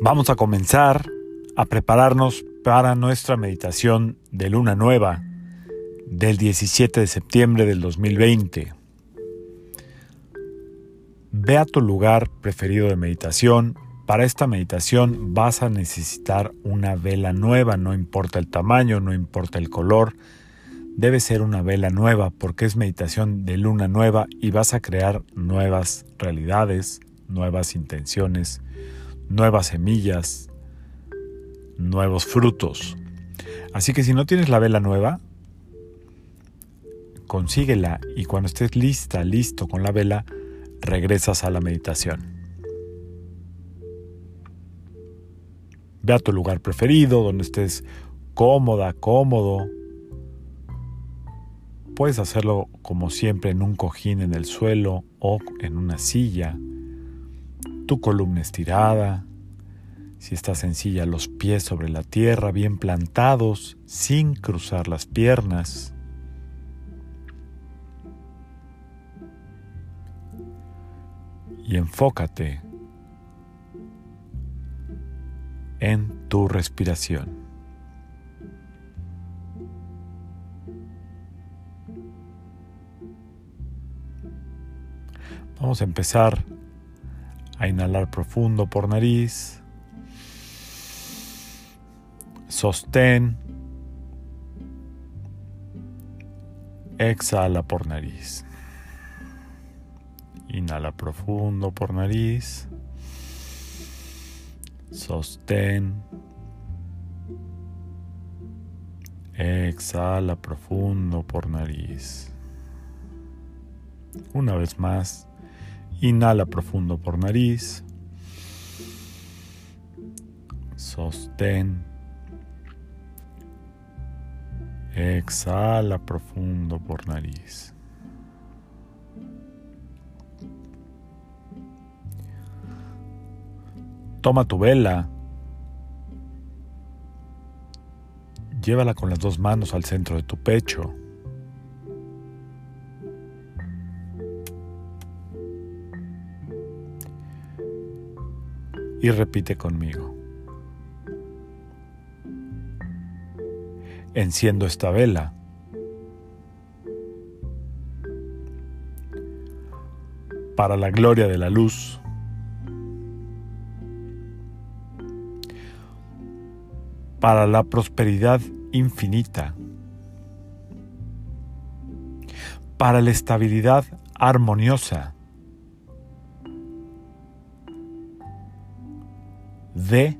Vamos a comenzar a prepararnos para nuestra meditación de luna nueva del 17 de septiembre del 2020. Ve a tu lugar preferido de meditación. Para esta meditación vas a necesitar una vela nueva, no importa el tamaño, no importa el color. Debe ser una vela nueva porque es meditación de luna nueva y vas a crear nuevas realidades, nuevas intenciones, nuevas semillas, nuevos frutos. Así que si no tienes la vela nueva, consíguela y cuando estés lista, listo con la vela, regresas a la meditación. Ve a tu lugar preferido, donde estés cómoda, cómodo. Puedes hacerlo como siempre en un cojín en el suelo o en una silla. Tu columna estirada. Si estás sencilla, los pies sobre la tierra, bien plantados, sin cruzar las piernas. y enfócate en tu respiración. Vamos a empezar a inhalar profundo por nariz. Sostén. Exhala por nariz. Inhala profundo por nariz. Sostén. Exhala profundo por nariz. Una vez más. Inhala profundo por nariz. Sostén. Exhala profundo por nariz. Toma tu vela, llévala con las dos manos al centro de tu pecho. Y repite conmigo. Enciendo esta vela. Para la gloria de la luz. para la prosperidad infinita, para la estabilidad armoniosa de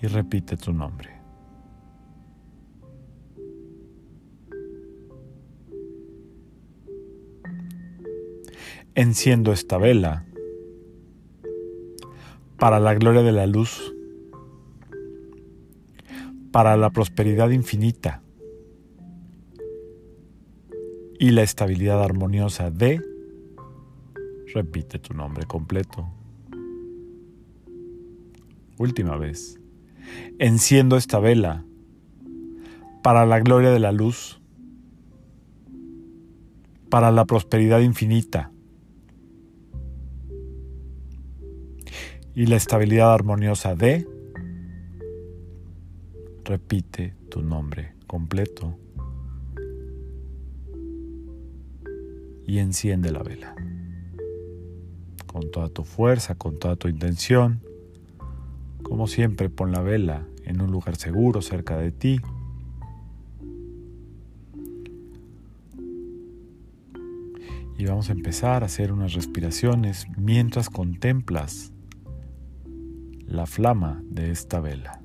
y repite tu nombre. Enciendo esta vela para la gloria de la luz para la prosperidad infinita y la estabilidad armoniosa de, repite tu nombre completo. Última vez. Enciendo esta vela para la gloria de la luz, para la prosperidad infinita y la estabilidad armoniosa de, repite tu nombre completo y enciende la vela. Con toda tu fuerza, con toda tu intención. Como siempre, pon la vela en un lugar seguro cerca de ti. Y vamos a empezar a hacer unas respiraciones mientras contemplas la flama de esta vela.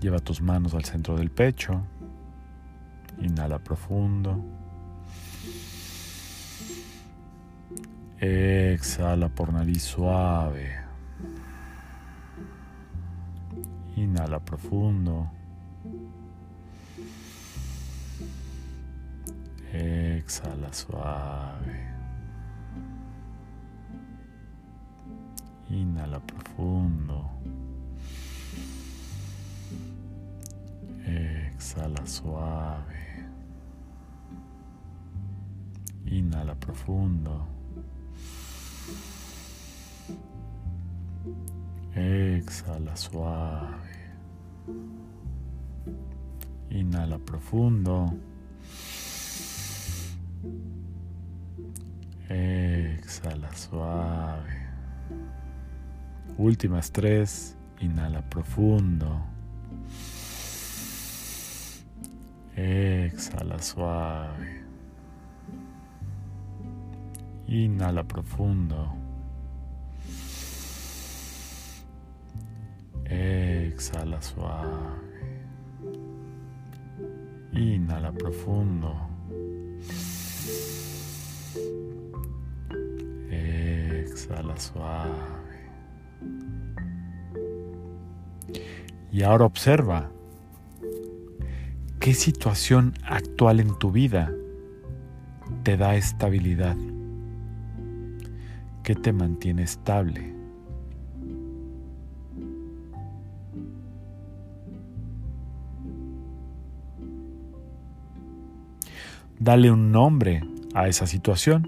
Lleva tus manos al centro del pecho. Inhala profundo. Exhala por nariz suave. Inhala profundo. Exhala suave. Inhala profundo. Exhala suave. Inhala profundo. Exhala suave. Inhala profundo. Exhala suave. Últimas tres. Inhala profundo. Exhala suave. Inhala profundo. Exhala suave. Inhala profundo. Exhala suave. Y ahora observa qué situación actual en tu vida te da estabilidad, qué te mantiene estable. Dale un nombre a esa situación.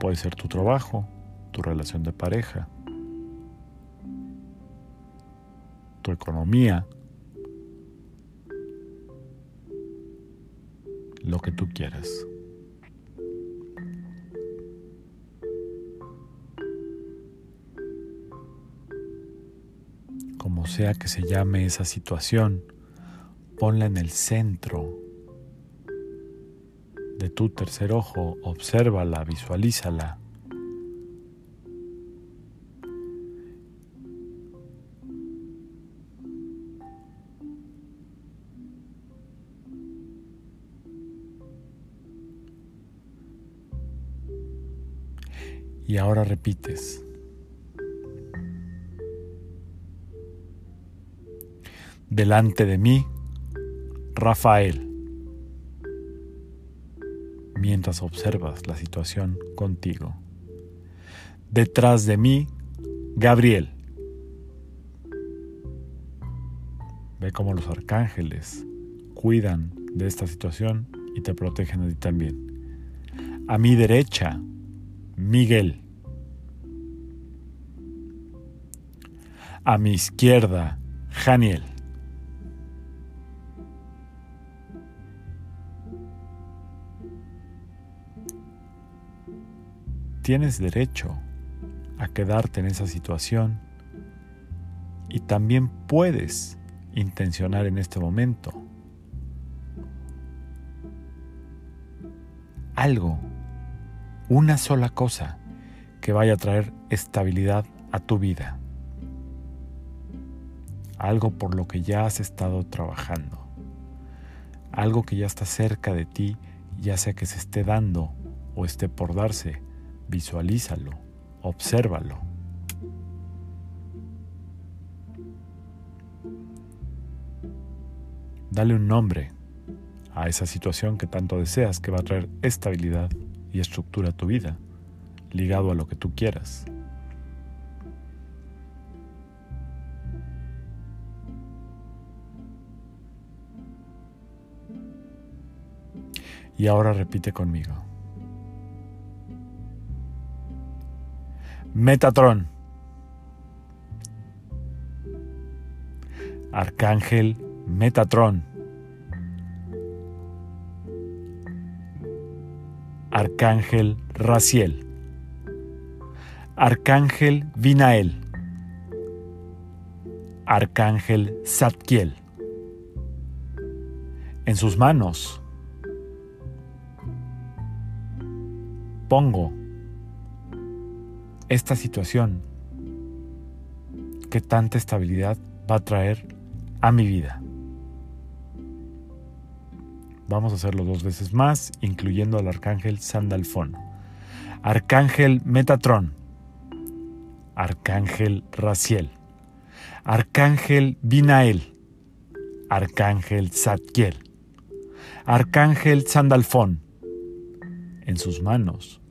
Puede ser tu trabajo, tu relación de pareja, tu economía, lo que tú quieras. Como sea que se llame esa situación, ponla en el centro de tu tercer ojo, obsérvala, visualízala. Y ahora repites. Delante de mí, Rafael mientras observas la situación contigo. Detrás de mí, Gabriel. Ve cómo los arcángeles cuidan de esta situación y te protegen a ti también. A mi derecha, Miguel. A mi izquierda, Janiel. Tienes derecho a quedarte en esa situación y también puedes intencionar en este momento algo, una sola cosa que vaya a traer estabilidad a tu vida. Algo por lo que ya has estado trabajando. Algo que ya está cerca de ti, ya sea que se esté dando o esté por darse Visualízalo, obsérvalo. Dale un nombre a esa situación que tanto deseas que va a traer estabilidad y estructura a tu vida, ligado a lo que tú quieras. Y ahora repite conmigo. Metatron. Arcángel Metatron. Arcángel Raciel. Arcángel Vinael. Arcángel Zadkiel. En sus manos pongo esta situación que tanta estabilidad va a traer a mi vida. Vamos a hacerlo dos veces más, incluyendo al arcángel Sandalfón, arcángel Metatron, arcángel Raciel, arcángel Binael, arcángel Zadkiel, arcángel Sandalfón. En sus manos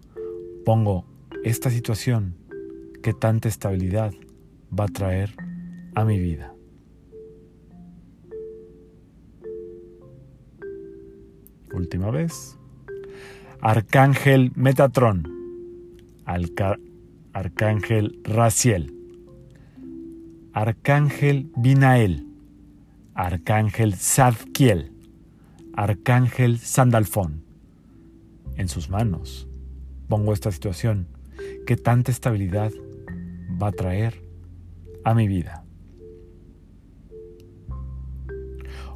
pongo esta situación que tanta estabilidad va a traer a mi vida. Última vez. Arcángel Metatron. Arcángel Raciel. Arcángel Binael, Arcángel Zadkiel, Arcángel Sandalfón. En sus manos pongo esta situación que tanta estabilidad va a traer a mi vida.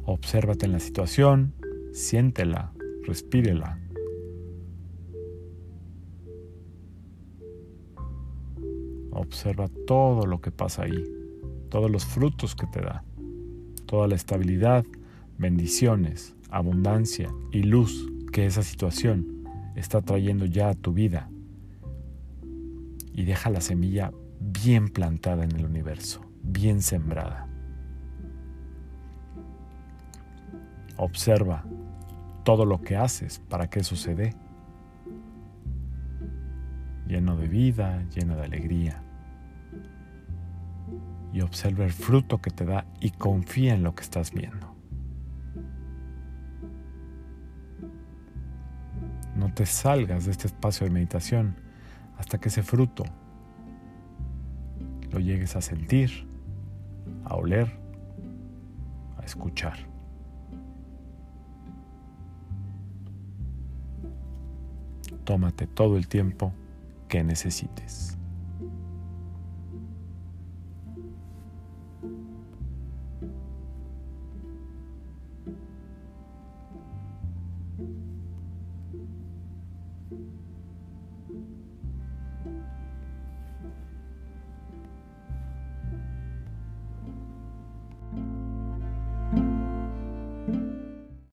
Obsérvate en la situación, siéntela, respírela. Observa todo lo que pasa ahí, todos los frutos que te da, toda la estabilidad, bendiciones, abundancia y luz que esa situación está trayendo ya a tu vida. Y deja la semilla bien plantada en el universo, bien sembrada. Observa todo lo que haces para que sucede. Lleno de vida, lleno de alegría. Y observa el fruto que te da y confía en lo que estás viendo. No te salgas de este espacio de meditación hasta que ese fruto lo llegues a sentir, a oler, a escuchar. Tómate todo el tiempo que necesites.